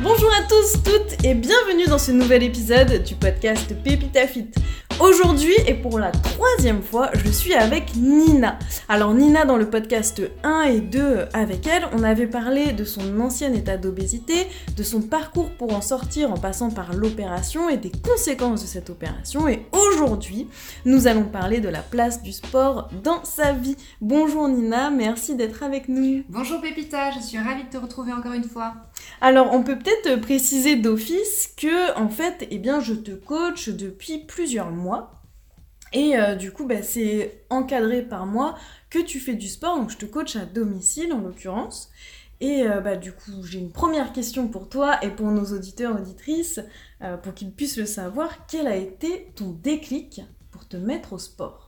Bonjour à tous, toutes et bienvenue dans ce nouvel épisode du podcast Pépita Fit. Aujourd'hui et pour la troisième fois, je suis avec Nina. Alors Nina dans le podcast 1 et 2 avec elle, on avait parlé de son ancien état d'obésité, de son parcours pour en sortir en passant par l'opération et des conséquences de cette opération. Et aujourd'hui, nous allons parler de la place du sport dans sa vie. Bonjour Nina, merci d'être avec nous. Bonjour Pépita, je suis ravie de te retrouver encore une fois. Alors, on peut peut-être préciser d'office que, en fait, eh bien, je te coach depuis plusieurs mois. Et euh, du coup, bah, c'est encadré par moi que tu fais du sport. Donc, je te coach à domicile, en l'occurrence. Et euh, bah, du coup, j'ai une première question pour toi et pour nos auditeurs, auditrices, euh, pour qu'ils puissent le savoir. Quel a été ton déclic pour te mettre au sport?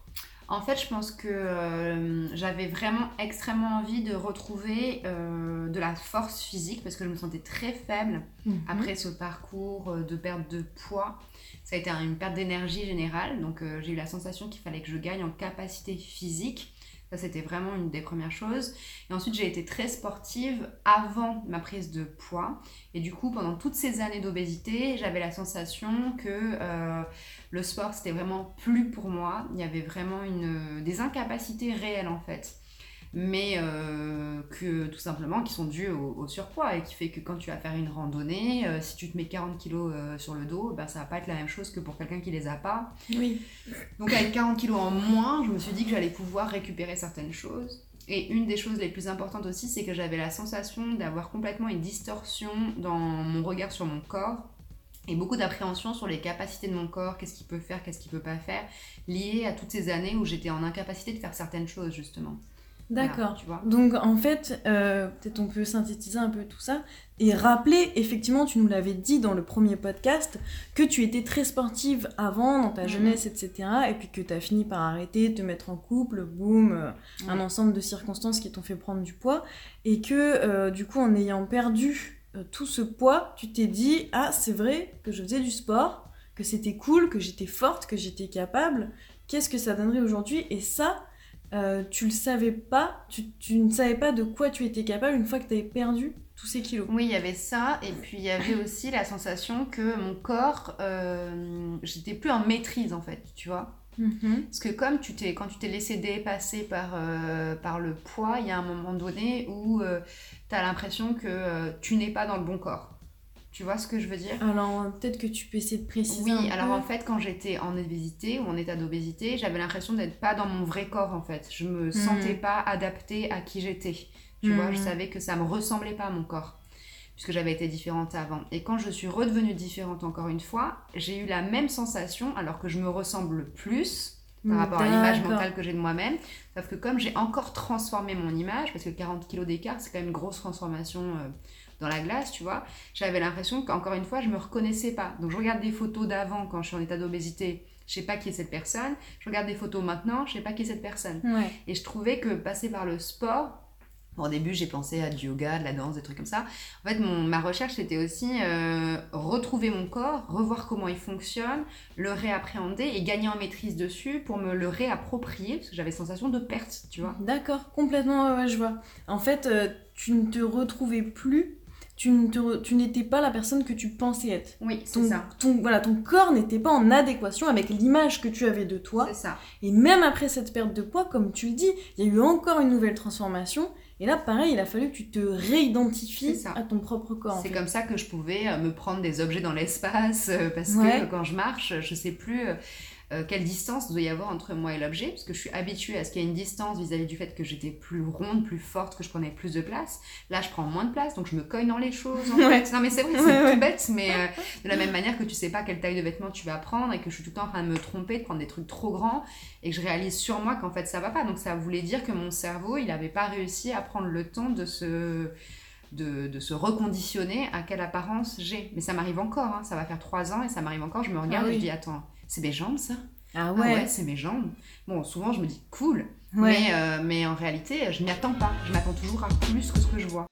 En fait, je pense que euh, j'avais vraiment extrêmement envie de retrouver euh, de la force physique parce que je me sentais très faible mhm. après ce parcours euh, de perte de poids. Ça a été une perte d'énergie générale, donc j'ai eu la sensation qu'il fallait que je gagne en capacité physique. Ça, c'était vraiment une des premières choses. Et ensuite, j'ai été très sportive avant ma prise de poids. Et du coup, pendant toutes ces années d'obésité, j'avais la sensation que euh, le sport, c'était vraiment plus pour moi. Il y avait vraiment une, des incapacités réelles, en fait mais euh, que tout simplement qui sont dues au, surpoids et qui fait que quand tu vas faire une randonnée, euh, si tu te mets 40 kilos euh, sur le dos, ben, ça va pas être la même chose que pour quelqu'un qui les a pas. Oui. Donc avec 40 kilos en moins, je me suis dit que j'allais pouvoir récupérer certaines choses. Et une des choses les plus importantes aussi, c'est que j'avais la sensation d'avoir complètement une distorsion dans mon regard sur mon corps et beaucoup d'appréhension sur les capacités de mon corps, qu'est-ce qu'il peut faire, qu'est-ce qu'il peut pas faire, lié à toutes ces années où j'étais en incapacité de faire certaines choses justement. D'accord. tu vois. Donc en fait, euh, peut-être on peut synthétiser un peu tout ça et rappeler, effectivement, tu nous l'avais dit dans le premier podcast, que tu étais très sportive avant, dans ta mhm. jeunesse, etc. Et puis que tu as fini par arrêter, te mettre en couple, boum, euh, un ensemble de circonstances qui t'ont fait prendre du poids. Et que euh, du coup, en ayant perdu tout ce poids, tu t'es dit, ah c'est vrai que je faisais du sport, que c'était cool, que j'étais forte, que j'étais capable. Qu'est-ce que ça donnerait aujourd'hui? Et ça, euh, tu le savais pas, tu, ne savais pas de quoi tu étais capable une fois que tu avais perdu tous ces kilos. Oui, il y avait ça, et puis il y avait aussi la sensation que mon corps, euh, j'étais plus en maîtrise en fait, tu vois. Mhm. Parce que comme tu t'es, quand tu t'es laissé dépasser par, euh, par le poids, il y a un moment donné où tu as l'impression que tu n'es pas dans le bon corps. Tu vois ce que je veux dire? Alors, peut-être que tu peux essayer de préciser. Oui, alors en fait, quand j'étais en obésité ou en état d'obésité, j'avais l'impression d'être pas dans mon vrai corps en fait. Je me hmm. sentais pas adaptée à qui j'étais. Tu vois, je hmm. savais que ça me ressemblait pas à mon corps puisque j'avais été différente avant. Et quand je suis redevenue différente encore une fois, j'ai eu la même sensation alors que je me ressemble plus par rapport à l'image mentale que j'ai de moi-même. Sauf que comme j'ai encore transformé mon image, parce que 40 kilos d'écart, c'est quand même une grosse transformation euh, dans la glace, tu vois, j'avais l'impression qu'encore une fois, je me reconnaissais pas. Donc je regarde des photos d'avant quand je suis en état d'obésité, je sais pas qui est cette personne. Je regarde des photos maintenant, je sais pas qui est cette personne. Et je trouvais que passer par le sport, au début, j'ai pensé à du yoga, de la danse, des trucs comme ça. En fait, mon, ma recherche, c'était aussi euh, retrouver mon corps, revoir comment il fonctionne, le réappréhender et gagner en maîtrise dessus pour me le réapproprier, parce que j'avais sensation de perte, tu vois. D'accord, complètement, ouais, je vois. En fait, euh, tu ne te retrouvais plus tu n'étais pas la personne que tu pensais être. Oui, c'est ça. Ton, voilà, ton corps n'était pas en adéquation avec l'image que tu avais de toi. C'est ça. Et même après cette perte de poids, comme tu le dis, il y a eu encore une nouvelle transformation. Et là, pareil, il a fallu que tu te réidentifies à ton propre corps. C'est comme ça que je pouvais euh, me prendre des objets dans l'espace, euh, parce que quand je marche, je sais plus euh, quelle distance doit y avoir entre moi et l'objet, parce que je suis habituée à ce qu'il y ait une distance vis-à-vis du fait que j'étais plus ronde, plus forte, que je prenais plus de place. Là, je prends moins de place, donc je me cogne dans les choses. En fait. Non, mais c'est vrai, c'est tout bête, mais euh, de la même manière que tu sais pas quelle taille de vêtements tu vas prendre et que je suis tout le temps en train de me tromper, de prendre des trucs trop grands et que je réalise sur moi qu'en fait ça va pas. Donc ça voulait dire que mon cerveau, il n'avait pas réussi à prendre le temps de se de, de, se reconditionner à quelle apparence j'ai. Mais ça m'arrive encore, hein. ça va faire trois ans et ça m'arrive encore. Je me regarde ah et je dis Attends, c'est mes jambes ça ah, ah ouais, c'est mes jambes. Bon, souvent je me dis cool, mais, euh, mais en réalité, je n'y attends pas. Je m'attends toujours à plus que ce que je vois.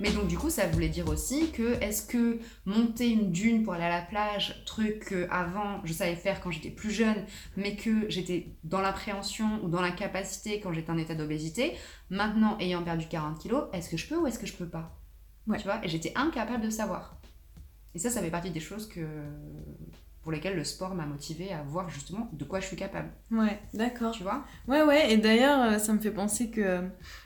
Mais donc, du coup, ça voulait dire aussi que est-ce que monter une dune pour aller à la plage, truc que avant je savais faire quand j'étais plus jeune, mais que j'étais dans l'appréhension ou dans l'incapacité quand j'étais en état d'obésité, maintenant ayant perdu 40 kilos, est-ce que je peux ou est-ce que je peux pas? Ouais. Tu vois Et j'étais incapable de savoir. Et ça, ça fait partie des choses que pour lesquelles le sport m'a motivée à voir justement de quoi je suis capable. Ouais, d'accord. Tu vois Ouais, ouais, et d'ailleurs, euh, ça me fait penser que euh,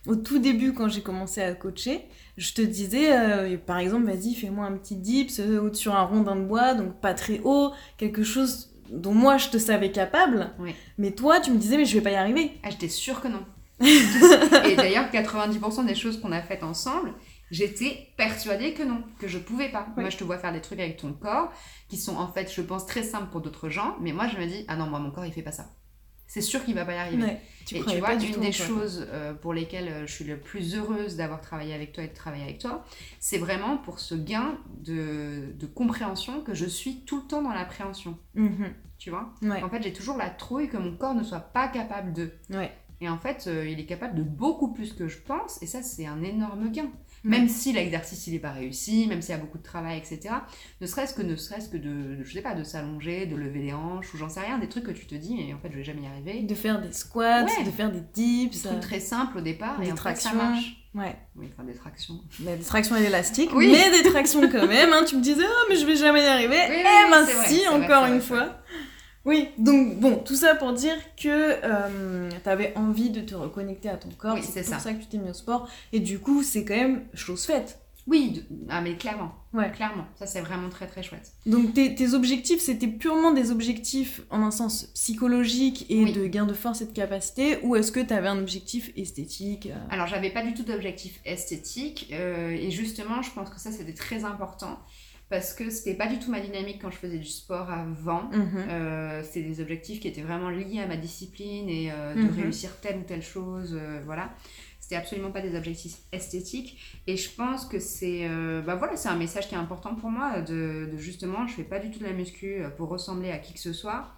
au tout début, quand j'ai commencé à coacher, je te disais, euh, par exemple, vas-y, fais-moi un petit dips sur un rondin de bois, donc pas très haut, quelque chose dont moi je te savais capable. Oui. Mais toi, tu me disais, mais je vais pas y arriver. Ah, j'étais sûre que non. et d'ailleurs, 90% des choses qu'on a faites ensemble, j'étais persuadée que non, que je pouvais pas. Moi, je te vois faire des trucs avec ton corps qui sont en fait, je pense, très simples pour d'autres gens, mais moi, je me dis, ah non, moi, mon corps, il fait pas ça. C'est sûr qu'il va pas y arriver. Ouais, tu et tu vois, une des toi. choses euh, pour lesquelles euh, je suis le plus heureuse d'avoir travaillé avec toi et de travailler avec toi, c'est vraiment pour ce gain de, de compréhension que je suis tout le temps dans l'appréhension. Mhm. Tu vois? Ouais, En fait, j'ai toujours la trouille que mon corps ne soit pas capable de. ouais. Et en fait, euh, il est capable de beaucoup plus que je pense, et ça, c'est un énorme gain. Même si l'exercice, il n'est pas réussi, même s'il y a beaucoup de travail, etc. Ne serait-ce que, ne serait-ce que de, de- je sais pas, de s'allonger, de lever les hanches, ou j'en sais rien, des trucs que tu te dis, mais en fait, je vais jamais y arriver. De faire des squats, Ouais. de faire des Des dips. trucs très simples au départ, des et en fait, ça tractions. marche. Ouais, Oui, enfin, des tractions. mais des tractions élastiques, Oui. mais des tractions quand même. Hein. Tu me disais, oh, mais je vais jamais y arriver. Oui, oui, eh ben si, vrai, encore une fois. Oui, donc bon, tout ça pour dire que euh, t'avais envie de te reconnecter à ton corps. Oui, c'est pour ça. ça que tu t'es mis au sport. Et du coup, c'est quand même chose faite. Oui, ah, mais clairement. Ouais. Clairement. Ça, c'est vraiment très, très chouette. Donc tes, tes objectifs, c'était purement des objectifs en un sens psychologique et Oui. de gain de force et de capacité, ou est-ce que t'avais un objectif esthétique euh, Alors, j'avais pas du tout d'objectif esthétique, euh, et justement, je pense que ça, c'était très important, parce que c'était pas du tout ma dynamique quand je faisais du sport avant. mhm. Euh, c'était des objectifs qui étaient vraiment liés à ma discipline et euh, de Mhm. réussir telle ou telle chose, euh, voilà. C'était absolument pas des objectifs esthétiques. Et je pense que c'est euh, bah voilà, c'est un message qui est important pour moi de, de justement, je fais pas du tout de la muscu pour ressembler à qui que ce soit.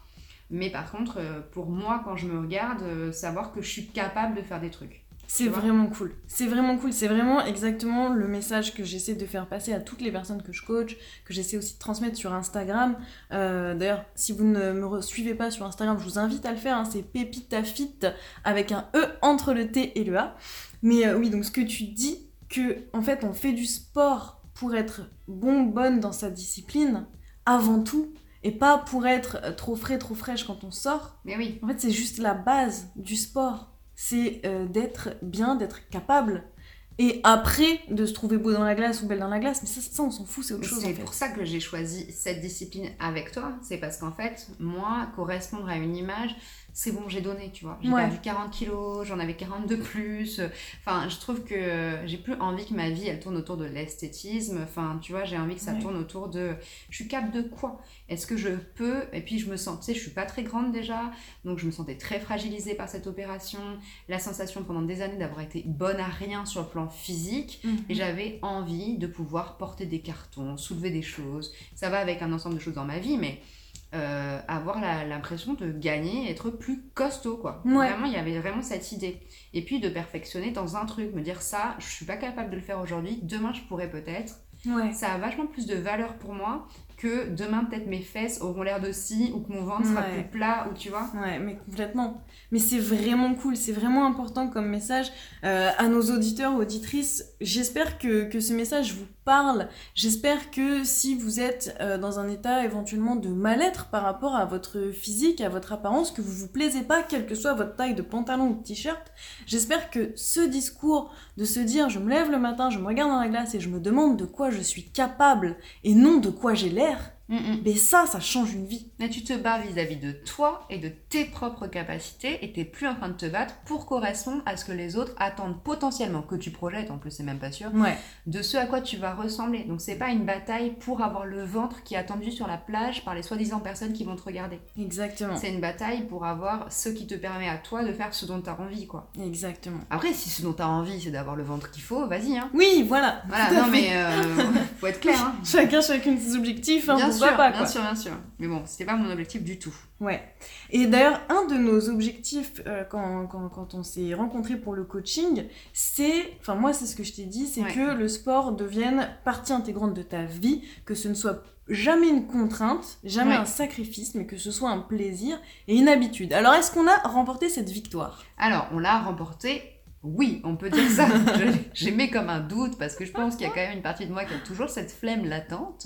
Mais par contre, pour moi, quand je me regarde, savoir que je suis capable de faire des trucs. C'est vraiment cool. C'est vraiment cool. C'est vraiment exactement le message que j'essaie de faire passer à toutes les personnes que je coach, que j'essaie aussi de transmettre sur Instagram. Euh, D'ailleurs, si vous ne me suivez pas sur Instagram, je vous invite à le faire. hein. C'est Pépitafit avec un E entre le T et le A. Mais euh, oui, donc ce que tu dis, que en fait, on fait du sport pour être bon, bonne dans sa discipline, avant tout, et pas pour être trop frais, trop fraîche quand on sort. Mais oui, En fait, c'est juste la base du sport. C'est euh, d'être bien, d'être capable. Et après, de se trouver beau dans la glace ou belle dans la glace. Mais ça, ça on s'en fout, c'est autre Mais chose en c'est fait. pour ça que j'ai choisi cette discipline avec toi. C'est parce qu'en fait, moi, correspondre à une image, c'est bon, j'ai donné, tu vois. J'ai Ouais. perdu 40 kilos, j'en avais 40 de plus. Enfin, je trouve que j'ai plus envie que ma vie, elle tourne autour de l'esthétisme. Enfin, tu vois, j'ai envie que ça Ouais. tourne autour de... Je suis capable de quoi? Est-ce que je peux? Et puis, je me sens... Tu sais, je suis pas très grande déjà, donc je me sentais très fragilisée par cette opération. La sensation pendant des années d'avoir été bonne à rien sur le plan physique. Mhm. Et j'avais envie de pouvoir porter des cartons, soulever des choses. Ça va avec un ensemble de choses dans ma vie, mais euh, avoir l'impression de gagner, être plus costaud, quoi. Ouais. Vraiment, il y avait vraiment cette idée. Et puis de perfectionner dans un truc, me dire ça, je suis pas capable de le faire aujourd'hui, demain je pourrais peut-être. Ouais. Ça a vachement plus de valeur pour moi que demain peut-être mes fesses auront l'air de scie ou que mon ventre sera plus plat ou tu vois. Ouais, mais complètement. Mais c'est vraiment cool, c'est vraiment important comme message euh, à nos auditeurs, auditrices. J'espère que, que ce message vous parle. J'espère que si vous êtes euh, dans un état éventuellement de mal-être par rapport à votre physique, à votre apparence, que vous vous plaisez pas, quelle que soit votre taille de pantalon ou de t-shirt, j'espère que ce discours de se dire je me lève le matin, je me regarde dans la glace et je me demande de quoi je suis capable et non de quoi j'ai l'air, mais ça, ça change une vie. Là, tu te bats vis-à-vis de toi et de tes propres capacités et t'es plus en train de te battre pour correspondre à ce que les autres attendent potentiellement, que tu projettes, en plus c'est même pas sûr, Ouais. de ce à quoi tu vas ressembler. Donc c'est pas une bataille pour avoir le ventre qui est attendu sur la plage par les soi-disant personnes qui vont te regarder. Exactement. C'est une bataille pour avoir ce qui te permet à toi de faire ce dont t'as envie, quoi. Exactement. Après, si ce dont t'as envie c'est d'avoir le ventre qu'il faut, vas-y, hein. Oui, voilà. Voilà, non mais euh, faut être clair, hein. Chacun, chacune ses objectifs. Hein. Bien se sûr, voit pas. bien quoi. sûr, bien sûr. Mais bon, c'était pas mon objectif du tout. Ouais. Et d'ailleurs, un de nos objectifs euh, quand, quand, quand on s'est rencontrés pour le coaching, c'est, enfin moi c'est ce que je t'ai dit, c'est Ouais. que le sport devienne partie intégrante de ta vie, que ce ne soit jamais une contrainte, jamais Ouais. un sacrifice, mais que ce soit un plaisir et une habitude. Alors est-ce qu'on a remporté cette victoire? Alors, on l'a remporté. Oui, on peut dire ça. Je- J'ai mis comme un doute parce que je pense qu'il y a quand même une partie de moi qui a toujours cette flemme latente.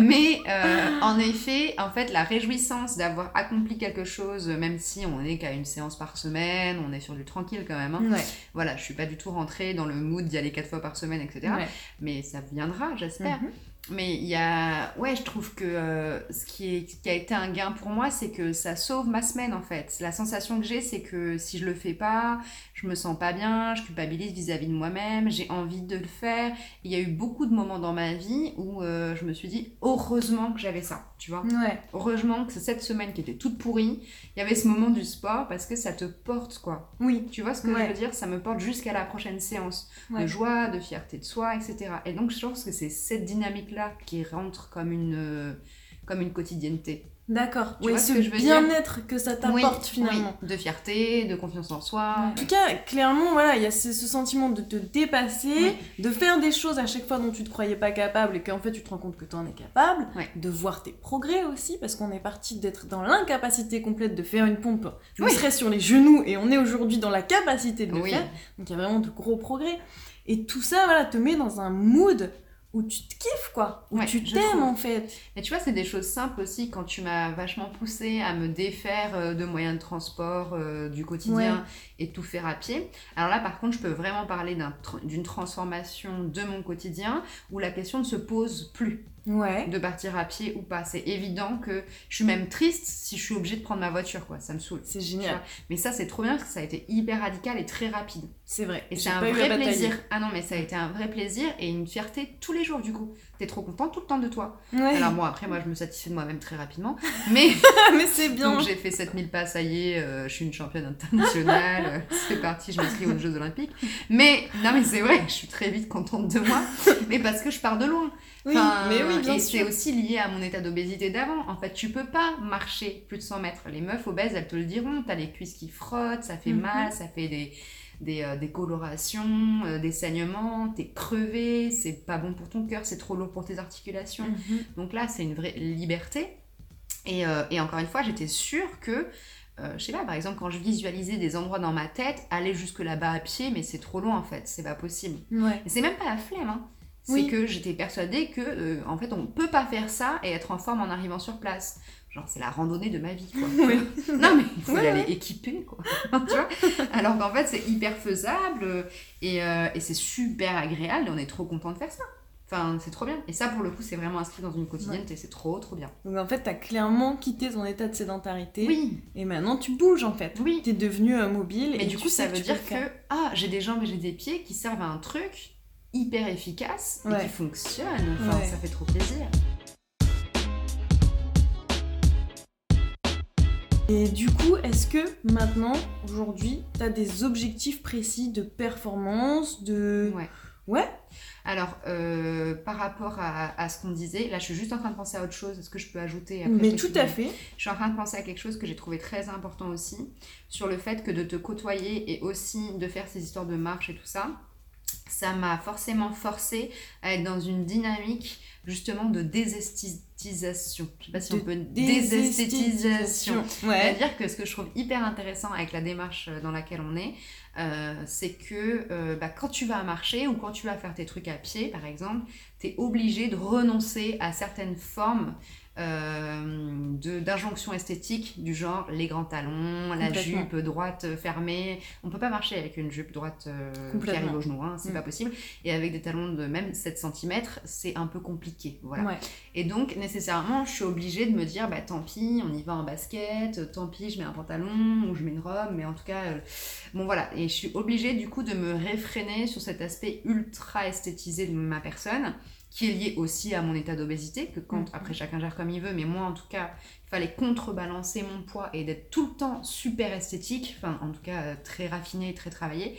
Mais euh, en effet, en fait, la réjouissance d'avoir accompli quelque chose, même si on n'est qu'à une séance par semaine, on est sur du tranquille quand même. hein. Ouais. Voilà, je suis pas du tout rentrée dans le mood d'y aller quatre fois par semaine, etc. Ouais. Mais ça viendra, j'espère. Mhm. Mais il y a. Ouais, je trouve que euh, ce, qui a été un gain pour moi, c'est que ça sauve ma semaine en fait. La sensation que j'ai, c'est que si je le fais pas, je me sens pas bien, je culpabilise vis-à-vis de moi-même, j'ai envie de le faire. Il y a eu beaucoup de moments dans ma vie où euh, je me suis dit, heureusement que j'avais ça, tu vois. Ouais. Heureusement que cette semaine qui était toute pourrie, il y avait ce moment du sport parce que ça te porte quoi. Oui. Tu vois ce que Ouais. je veux dire? Ça me porte jusqu'à la prochaine séance Ouais. de joie, de fierté de soi, etc. Et donc, je pense que c'est cette dynamique-là qui rentre comme une, euh, comme une quotidienneté. D'accord. Oui, ce bien-être que ça t'apporte Oui, finalement. oui. De fierté, de confiance en soi. En tout cas, clairement, voilà, il y a ce, ce sentiment de te dépasser, de faire des choses à chaque fois dont tu te croyais pas capable et qu'en fait tu te rends compte que tu en es capable, de voir tes progrès aussi, parce qu'on est parti d'être dans l'incapacité complète de faire une pompe, Oui. serait sur les genoux, et on est aujourd'hui dans la capacité de le faire, donc il y a vraiment de gros progrès. Et tout ça, voilà, te met dans un mood où tu te kiffes, quoi, où Ouais, tu t'aimes en fait. Et tu vois, c'est des choses simples aussi quand tu m'as vachement poussé à me défaire euh, de moyens de transport euh, du quotidien et tout faire à pied. Alors là, par contre, je peux vraiment parler d'une transformation de mon quotidien où la question ne se pose plus. Ouais. de partir à pied ou pas. C'est évident que je suis même triste si je suis obligée de prendre ma voiture, quoi. Ça me saoule. C'est génial. Mais ça, c'est trop bien parce que ça a été hyper radical et très rapide. C'est vrai. Et c'est un vrai plaisir. Ah non, mais ça a été un vrai plaisir et une fierté tous les jours, du coup. T'es trop content tout le temps de toi. Ouais. Alors, moi, après, moi, je me satisfais de moi-même très rapidement. Mais mais c'est bien. donc, j'ai fait 7000 pas, ça y est, euh, je suis une championne internationale. euh, c'est parti, je m'inscris aux Jeux Olympiques. Mais, non, mais c'est vrai, je suis très vite contente de moi. Mais parce que je pars de loin. Oui, Enfin, mais oui, bien et c'est aussi lié à mon état d'obésité d'avant. En fait, tu peux pas marcher plus de 100 mètres. Les meufs obèses, elles te le diront. T'as les cuisses qui frottent, ça fait Mhm. mal, ça fait des, des, euh, des colorations, euh, des saignements, t'es crevé, c'est pas bon pour ton cœur, c'est trop lourd pour tes articulations. Mhm. Donc là, c'est une vraie liberté. Et, euh, et encore une fois, j'étais sûre que, euh, je sais pas, par exemple, quand je visualisais des endroits dans ma tête, aller jusque là-bas à pied, mais c'est trop loin en fait, c'est pas possible. Ouais. Et c'est même pas la flemme, hein. C'est Oui. que j'étais persuadée que, euh, en fait, on peut pas faire ça et être en forme en arrivant sur place. Genre, c'est la randonnée de ma vie, quoi. Oui. non, mais il faut Ouais, y aller ouais. équipé, quoi. tu vois? Alors qu'en fait, c'est hyper faisable euh, et, euh, et c'est super agréable et on est trop content de faire ça. Enfin, c'est trop bien. Et ça, pour le coup, c'est vraiment inscrit dans une quotidienneté. C'est trop, trop bien. Donc en fait, t'as clairement quitté ton état de sédentarité. Oui, Et maintenant, tu bouges en fait. oui. T'es devenu euh, mobile. Mais et du coup, ça veut dire que, ah, j'ai des jambes et j'ai des pieds qui servent à un truc hyper efficace et Ouais. qui fonctionne. Enfin, Ouais. ça fait trop plaisir. Et du coup, est-ce que maintenant, aujourd'hui, t'as des objectifs précis de performance, de... Ouais. Ouais Alors, euh, par rapport à, à ce qu'on disait, là, je suis juste en train de penser à autre chose. Est-ce que je peux ajouter après, Mais tout à fait. Je suis en train de penser à quelque chose que j'ai trouvé très important aussi, sur le fait que de te côtoyer et aussi de faire ces histoires de marche et tout ça, ça m'a forcément forcé à être dans une dynamique justement de désesthétisation. Je sais pas si De on peut désesthétisation. Ouais. C'est-à-dire que ce que je trouve hyper intéressant avec la démarche euh, dans laquelle on est, euh, c'est que euh, bah, quand tu vas marcher ou quand tu vas faire tes trucs à pied, par exemple, tu es obligé de renoncer à certaines formes euh, d'injonctions esthétiques du genre les grands talons, la jupe droite euh, fermée. On peut pas marcher avec une jupe droite euh, qui arrive au genou, hein, c'est Mm. pas possible. Et avec des talons de même 7 cm, c'est un peu compliqué. Voilà. Ouais. Et donc, nécessairement, je suis obligée de me dire, bah tant pis, on y va en basket, tant pis, je mets un pantalon ou je mets une robe, mais en tout cas, euh, bon voilà. Et je suis obligée du coup de me réfréner sur cet aspect ultra esthétisé de ma personne, qui est lié aussi à mon état d'obésité, que quand, Mhm. après chacun gère comme il veut, mais moi en tout cas, il fallait contrebalancer mon poids et d'être tout le temps super esthétique, enfin en tout cas euh, très raffiné et très travaillé.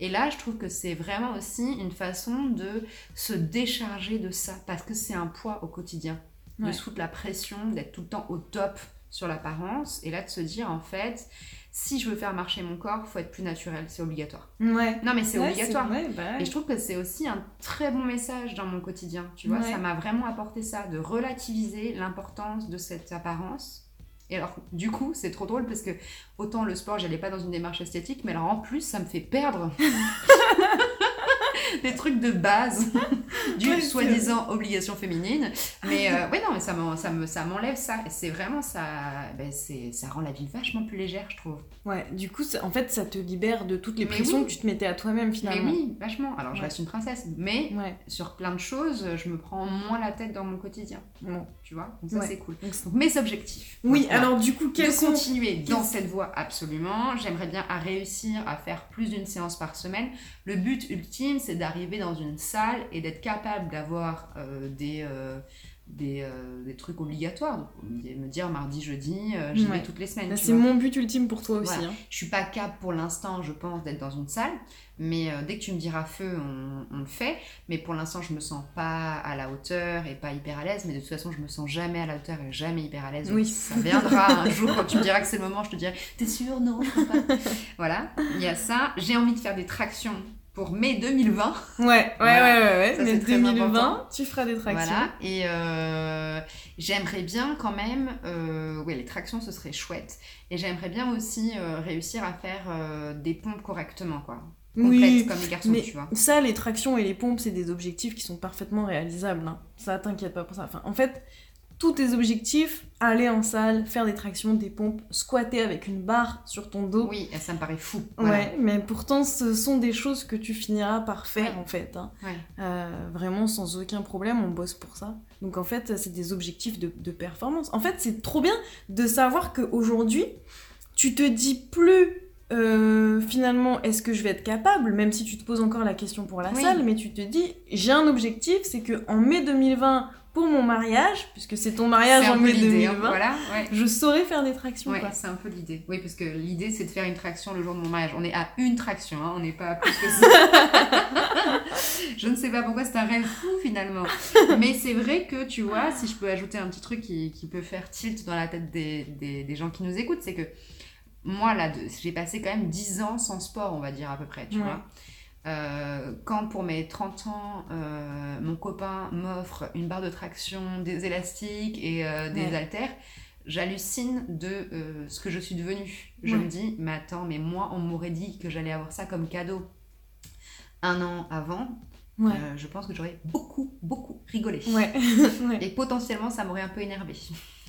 Et là, je trouve que c'est vraiment aussi une façon de se décharger de ça, parce que c'est un poids au quotidien. de Ouais. se foutre la pression, d'être tout le temps au top sur l'apparence, et là de se dire en fait, si je veux faire marcher mon corps, faut être plus naturel, c'est obligatoire. Ouais. Non mais c'est Ouais, obligatoire. ouais, bah ouais. Et je trouve que c'est aussi un très bon message dans mon quotidien. Tu vois, ça m'a vraiment apporté ça, de relativiser l'importance de cette apparence. Et alors, du coup, c'est trop drôle parce que autant le sport, j'allais pas dans une démarche esthétique, mais alors en plus, ça me fait perdre des trucs de base du Ouais, c'est soi-disant obligation féminine. Mais euh, ouais, non, mais ça m'en- ça me- ça m'enlève ça. Et c'est vraiment ça, ben, ça rend la vie vachement plus légère, je trouve. Ouais, du coup, ça- en fait, ça te libère de toutes les Mais pressions oui. que tu te mettais à toi-même Mais finalement. oui, vachement. Alors, je Ouais. reste une princesse, mais Ouais, sur plein de choses, je me prends moins la tête dans mon quotidien. bon. Tu vois Donc ça, c'est cool. Donc, mes objectifs. Oui, alors du coup, quels de sont... continuer dans cette voie absolument. J'aimerais bien à réussir à faire plus d'une séance par semaine. Le but ultime, c'est d'arriver dans une salle et d'être capable d'avoir euh, des, euh, des, euh, des trucs obligatoires. Donc, me dire mardi, jeudi, j'y Ouais. vais toutes les semaines. C'est mon but ultime pour toi aussi. Voilà. hein. Je suis pas capable pour l'instant, je pense, d'être dans une salle. Mais dès que tu me diras feu, on, on le fait. Mais pour l'instant, je me sens pas à la hauteur et pas hyper à l'aise. Mais de toute façon, je me sens jamais à la hauteur et jamais hyper à l'aise. Oui. Ça viendra un jour quand tu me diras que c'est le moment, je te dirai T'es sûre Non, je pas. voilà, il y a ça. J'ai envie de faire des tractions pour mai 2020. Ouais, ouais, Voilà. ouais, ouais, ouais. Ça, très 2020, important. tu feras des tractions. Voilà. Et euh, j'aimerais bien quand même. Euh, ouais, les tractions, ce serait chouette. Et j'aimerais bien aussi euh, réussir à faire des pompes correctement, quoi. Complètes, Oui, comme les garçons, mais tu vois. ça, les tractions et les pompes, c'est des objectifs qui sont parfaitement réalisables. hein. Ça, t'inquiète pas pour ça. Enfin, en fait, tous tes objectifs, aller en salle, faire des tractions, des pompes, squatter avec une barre sur ton dos. Oui, ça me paraît fou. Voilà. Ouais, mais pourtant, ce sont des choses que tu finiras par faire Ouais. en fait. hein. Ouais. Euh, vraiment sans aucun problème, on bosse pour ça. Donc en fait, c'est des objectifs de, de performance. En fait, c'est trop bien de savoir qu'aujourd'hui, tu te dis plus euh, finalement est-ce que je vais être capable, même si tu te poses encore la question pour la Oui. salle, mais tu te dis j'ai un objectif, c'est que en mai 2020 pour mon mariage, puisque c'est ton mariage en mai l'idée, hein, 2020, Voilà, ouais. je saurais faire des tractions. Ouais, c'est un peu l'idée. Oui, parce que l'idée, c'est de faire une traction le jour de mon mariage. On est à une traction, hein, on n'est pas à plus que ça. je ne sais pas pourquoi c'est un rêve fou finalement. Mais c'est vrai que, tu vois, si je peux ajouter un petit truc qui, qui peut faire tilt dans la tête des, des, des gens qui nous écoutent, c'est que moi, là, j'ai passé quand même 10 ans sans sport, on va dire à peu près, tu Ouais. vois. Euh, quand pour mes 30 ans, euh, mon copain m'offre une barre de traction, des élastiques et euh, des Ouais. haltères, j'hallucine de ce que je suis devenue. Je Ouais. me dis, mais attends, mais moi, on m'aurait dit que j'allais avoir ça comme cadeau un an avant. Ouais. Je pense que j'aurais beaucoup, beaucoup rigolé. Et potentiellement, ça m'aurait un peu énervé.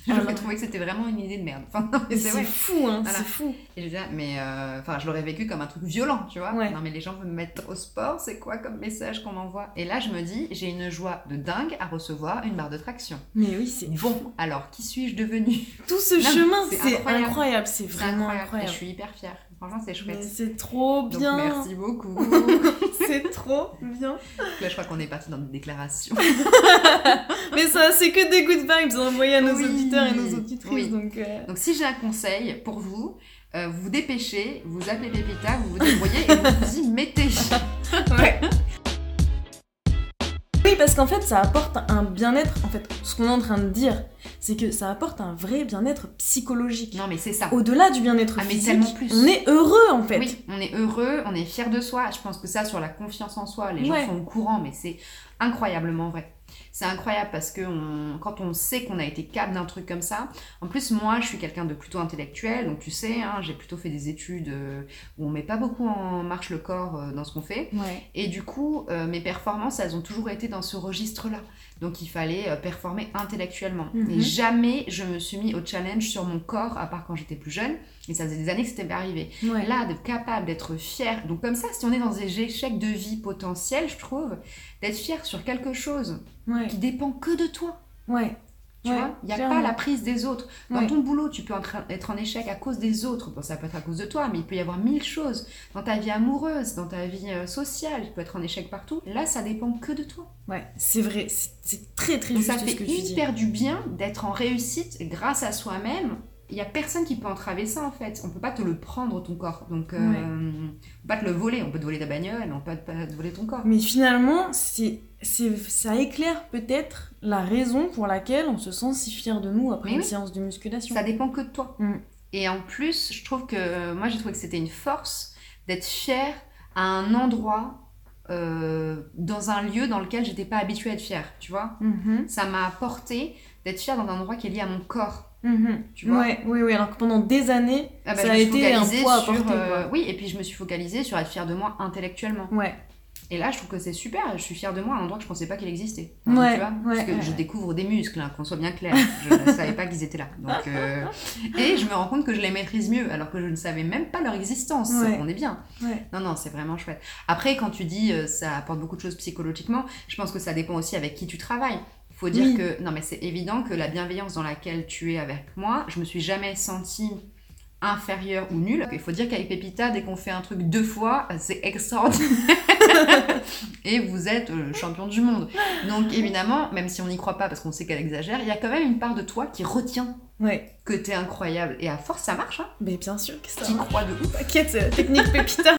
Ah J'aurais trouvé que c'était vraiment une idée de merde. Enfin, c'est fou, hein, Voilà. c'est fou. Et je disais, mais euh, enfin, je l'aurais vécu comme un truc violent, tu vois. Ouais. Non, mais les gens veulent me mettre au sport, c'est quoi comme message qu'on m'envoie Et là, je me dis, j'ai une joie de dingue à recevoir une barre de traction. Mais oui, c'est Bon, alors, qui suis-je devenue? Tout ce Non, chemin, c'est incroyable. c'est vraiment incroyable. Et incroyable. je suis hyper fière. Franchement, c'est chouette. c'est trop Donc, bien. merci beaucoup. c'est trop bien. Là, je crois qu'on est parti dans des déclarations. Mais ça, c'est que des good vibes envoyés à nos Oui. auditeurs et nos auditrices. Oui. Donc, euh, Donc, si j'ai un conseil pour vous, euh, vous vous dépêchez, vous appelez Pépita, vous vous débrouillez et vous vous y mettez. ouais. Parce qu'en fait, ça apporte un bien-être. En fait, ce qu'on est en train de dire, c'est que ça apporte un vrai bien-être psychologique. Non, mais c'est ça. Au-delà du bien-être Ah, mais physique, tellement plus. on est heureux en fait. Oui, on est heureux, on est fier de soi. Je pense que ça, sur la confiance en soi, les gens Ouais. sont au courant, mais c'est incroyablement vrai. C'est incroyable parce que on- quand on sait qu'on a été capable d'un truc comme ça, en plus moi je suis quelqu'un de plutôt intellectuel, donc tu sais, hein, j'ai plutôt fait des études euh, où on met pas beaucoup en marche le corps euh, dans ce qu'on fait. Ouais. Et du coup, euh, mes performances, elles ont toujours été dans ce registre-là. Donc il fallait performer intellectuellement. Mhm. Et jamais je me suis mis au challenge sur mon corps, à part quand j'étais plus jeune. Et ça faisait des années que c'était pas arrivé. Ouais. Là, d'être capable d'être fier. Donc comme ça, si on est dans des échecs de vie potentiels, je trouve, d'être fier sur quelque chose Ouais. Qui dépend que de toi. Ouais. Tu Ouais, vois, il n'y a clairement. pas la prise des autres. Dans Ouais. ton boulot, tu peux être en échec à cause des autres. Bon, ça peut être à cause de toi, mais il peut y avoir mille choses. Dans ta vie amoureuse, dans ta vie euh, sociale, tu peux être en échec partout. Là, ça dépend que de toi. Ouais, c'est vrai, c'est très très Donc juste ça ce fait que tu dis. hyper du bien d'être en réussite grâce à soi-même il y a personne qui peut entraver ça en fait. On peut pas te le prendre ton corps. Donc, euh, Ouais. on peut pas te le voler. On peut te voler ta bagnole, mais on peut pas te voler ton corps. Mais finalement, c'est, ça éclaire peut-être la raison pour laquelle on se sent si fier de nous après Mais une oui. séance de musculation. Ça dépend que de toi. Mm. Et en plus, je trouve que moi j'ai trouvé que c'était une force d'être fière à un endroit, euh, dans un lieu dans lequel j'étais pas habituée à être fière, tu vois. Mhm, Ça m'a apporté d'être fière dans un endroit qui est lié à mon corps, mhm. tu vois. Ouais, oui, oui, alors que pendant des années, Ah bah, ça a été un poids à sur, porter. euh, oui, et puis je me suis focalisée sur être fière de moi intellectuellement. Ouais, Et là, je trouve que c'est super. Je suis fière de moi à un endroit que je pensais pas qu'il existait. Ouais, tu vois ouais, Parce que ouais, je découvre des muscles, hein, qu'on soit bien clair. Je ne savais pas qu'ils étaient là. Donc, euh, Et je me rends compte que je les maîtrise mieux, alors que je ne savais même pas leur existence. On est bien. Non, non, c'est vraiment chouette. Après, quand tu dis euh, ça apporte beaucoup de choses psychologiquement, je pense que ça dépend aussi avec qui tu travailles. Faut dire Oui. que, non, mais c'est évident que la bienveillance dans laquelle tu es avec moi, je me suis jamais sentie inférieure ou nulle. Il faut dire qu'avec Pépita, dès qu'on fait un truc deux fois, c'est extraordinaire. Et vous êtes euh, champion du monde. Donc évidemment, même si on n'y croit pas parce qu'on sait qu'elle exagère, il y a quand même une part de toi qui retient Ouais, que t'es incroyable. Et à force, ça marche. Hein. mais bien sûr que ça. T'y crois de ouf. T'inquiète, la technique Pépita.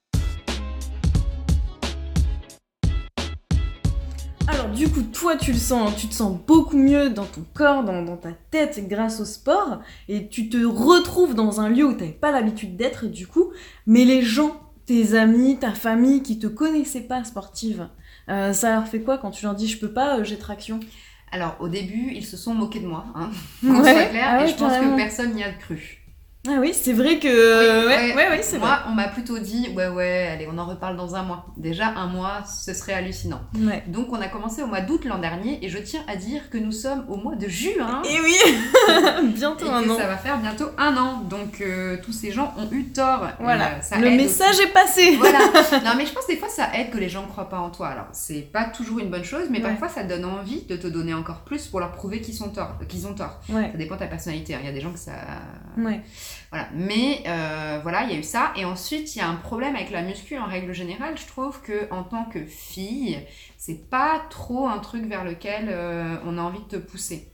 Du coup, toi tu le sens, tu te sens beaucoup mieux dans ton corps, dans, dans ta tête grâce au sport, et tu te retrouves dans un lieu où t'avais pas l'habitude d'être du coup, mais les gens, tes amis, ta famille qui te connaissaient pas sportive, euh, ça leur fait quoi quand tu leur dis je peux pas, euh, j'ai traction? Alors au début, ils se sont moqués de moi. Hein. Soit clair, ah et ouais, je pense que personne n'y a cru. Ah oui, c'est vrai que... ouais, ouais. ouais, ouais, c'est vrai. Moi, on m'a plutôt dit, ouais, ouais, allez, on en reparle dans un mois. Déjà, un mois, ce serait hallucinant. Ouais. Donc, on a commencé au mois d'août l'an dernier, et je tiens à dire que nous sommes au mois de juin. Et oui Bientôt et un que an. ça va faire bientôt un an. Donc, euh, tous ces gens ont eu tort. Voilà, Euh, ça le message aussi. est passé Voilà. Non, mais je pense que des fois, ça aide que les gens ne croient pas en toi. Alors, c'est pas toujours une bonne chose, mais parfois, ça donne envie de te donner encore plus pour leur prouver qu'ils sont tort, qu'ils ont tort. Ouais, Ça dépend de ta personnalité. hein. Il y a des gens que ça. ouais. Voilà. Mais euh, voilà, il y a eu ça. Et ensuite, il y a un problème avec la muscu en règle générale. Je trouve que en tant que fille, c'est pas trop un truc vers lequel euh, on a envie de te pousser.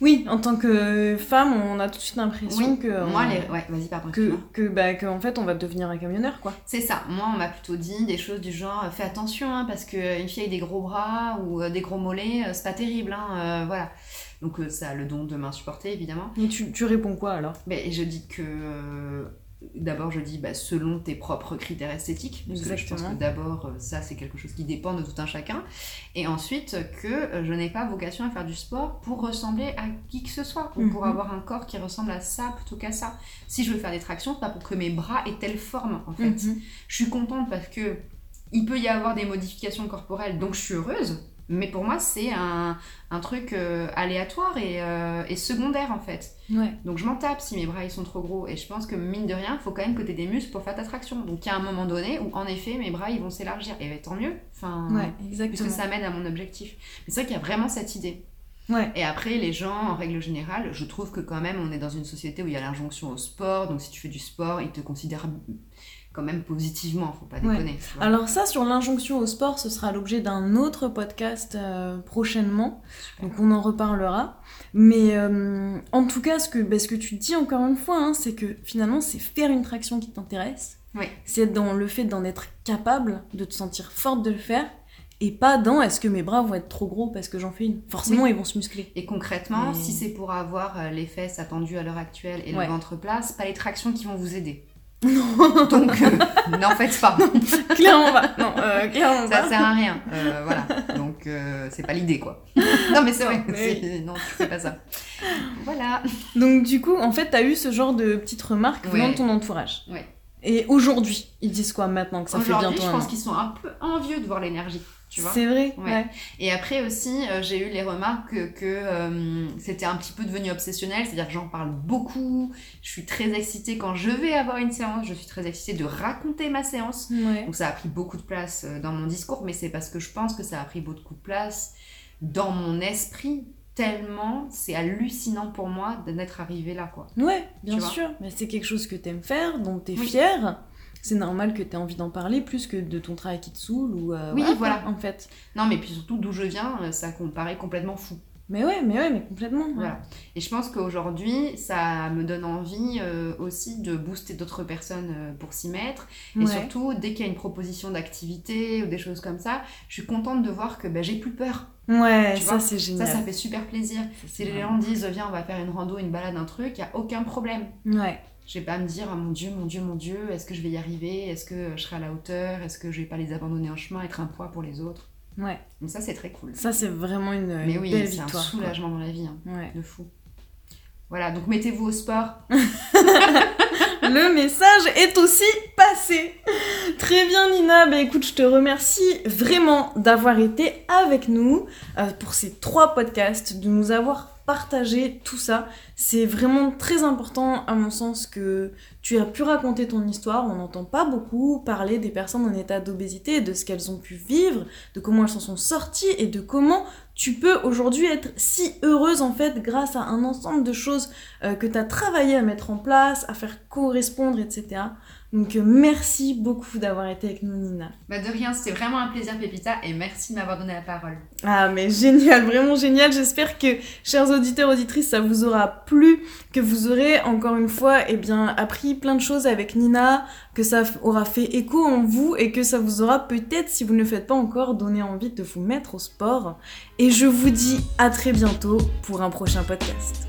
Oui, en tant que femme, on a tout de suite l'impression Oui. que... Moi, on- les... ouais, vas-y, pardon. que, que, bah, que en fait on va devenir un camionneur quoi. C'est ça. Moi, on m'a plutôt dit des choses du genre fais attention hein, parce qu'une fille avec des gros bras ou euh, des gros mollets, euh, c'est pas terrible. Hein, euh, voilà. Donc, euh, ça a le don de m'insupporter, évidemment. Et tu, tu réponds quoi alors? Mais je dis que. D'abord, je dis bah, selon tes propres critères esthétiques. Parce que je pense que d'abord, euh, ça, c'est quelque chose qui dépend de tout un chacun. Et ensuite, que euh, je n'ai pas vocation à faire du sport pour ressembler à qui que ce soit. Ou pour Mhm. avoir un corps qui ressemble à ça plutôt qu'à ça. Si je veux faire des tractions, c'est pas pour que mes bras aient telle forme, en fait. Mhm. Je suis contente parce que il peut y avoir des modifications corporelles, donc je suis heureuse. Mais pour moi, c'est un, un truc euh, aléatoire et, euh, et secondaire, en fait. Ouais. Donc je m'en tape si mes bras ils sont trop gros et je pense que mine de rien, il faut quand même que tu aies des muscles pour faire ta traction. Donc il y a un moment donné où en effet mes bras ils vont s'élargir et ben, tant mieux. Enfin, Ouais, puisque exactement. ça m'aide à mon objectif. Mais c'est vrai qu'il y a vraiment cette idée. Ouais. Et après les gens en règle générale, je trouve que quand même on est dans une société où il y a l'injonction au sport. Donc si tu fais du sport, ils te considèrent quand même positivement, faut pas Ouais. déconner. tu vois. Alors ça sur l'injonction au sport, ce sera l'objet d'un autre podcast euh, prochainement, Super. donc on en reparlera. Mais euh, en tout cas, ce que, bah, ce que tu dis encore une fois, hein, c'est que finalement c'est faire une traction qui t'intéresse. Oui. C'est dans le fait d'en être capable, de te sentir forte de le faire, et pas dans est-ce que mes bras vont être trop gros parce que j'en fais une? Forcément, ils vont se muscler. Et concrètement, Mais- si c'est pour avoir euh, les fesses attendues à l'heure actuelle et Ouais. le ventre plat, c'est pas les tractions qui vont vous aider. Donc, euh, n'en faites pas. clairement pas. Non, euh, clairement Ça pas. sert à rien. Euh, voilà. Donc, euh, c'est pas l'idée, quoi. Non, mais c'est vrai. Non, mais c'est- Non, tu fais pas ça. Voilà. Donc du coup, en fait, t'as eu ce genre de petites remarques venant Ouais. de ton entourage. Ouais. Et aujourd'hui, ils disent quoi maintenant que ça fait bientôt je un pense an qu'ils sont un peu envieux de voir l'énergie. Tu vois C'est vrai Ouais. Ouais. Et après aussi, euh, j'ai eu les remarques que, que, euh, c'était un petit peu devenu obsessionnel, c'est-à-dire que j'en parle beaucoup, je suis très excitée quand je vais avoir une séance, je suis très excitée de raconter ma séance. Ouais. Donc ça a pris beaucoup de place euh, dans mon discours, mais c'est parce que je pense que ça a pris beaucoup de place dans mon esprit, tellement c'est hallucinant pour moi d'être arrivée là, quoi. Ouais, bien sûr. Mais c'est quelque chose que t'aimes faire, dont t'es Oui. fière. C'est normal que t'aies envie d'en parler plus que de ton travail qui te saule ou... euh, Oui, voilà. En fait. Non, mais puis surtout d'où je viens, euh, ça me paraît complètement fou. Mais ouais, mais ouais, mais complètement. ouais. Voilà. Et je pense qu'aujourd'hui, ça me donne envie euh, aussi de booster d'autres personnes euh, pour s'y mettre. Et surtout, dès qu'il y a une proposition d'activité ou des choses comme ça, je suis contente de voir que ben, j'ai plus peur. Ouais, Tu ça c'est Ça, génial. ça fait super plaisir. Ça, Si les gens disent, viens, on va faire une rando, une balade, un truc, il n'y a aucun problème. Ouais. Je vais pas me dire, oh mon Dieu, mon Dieu, mon Dieu, est-ce que je vais y arriver? Est-ce que je serai à la hauteur? Est-ce que je vais pas les abandonner en chemin, être un poids pour les autres? Ouais. Donc ça, c'est très cool. Ça c'est vraiment une, Mais une oui, belle c'est un victoire. quoi. soulagement dans la vie, hein, Ouais. de fou. Voilà, donc mettez-vous au sport. Le message est aussi passé. Très bien Nina, bah écoute, je te remercie vraiment d'avoir été avec nous euh, pour ces trois podcasts, de nous avoir partagé tout ça. C'est vraiment très important à mon sens que tu as pu raconter ton histoire. On n'entend pas beaucoup parler des personnes en état d'obésité, de ce qu'elles ont pu vivre, de comment elles s'en sont sorties et de comment tu peux aujourd'hui être si heureuse en fait grâce à un ensemble de choses euh, que tu as travaillé à mettre en place, à faire correspondre, etc. Donc euh, merci beaucoup d'avoir été avec nous Nina. Bah de rien, c'était vraiment un plaisir Pépita et merci de m'avoir donné la parole. Ah mais génial, vraiment génial. J'espère que chers auditeurs auditrices, ça vous aura plu, que vous aurez encore une fois eh bien appris plein de choses avec Nina, que ça aura fait écho en vous et que ça vous aura peut-être si vous ne le faites pas encore donné envie de vous mettre au sport. Et je vous dis à très bientôt pour un prochain podcast.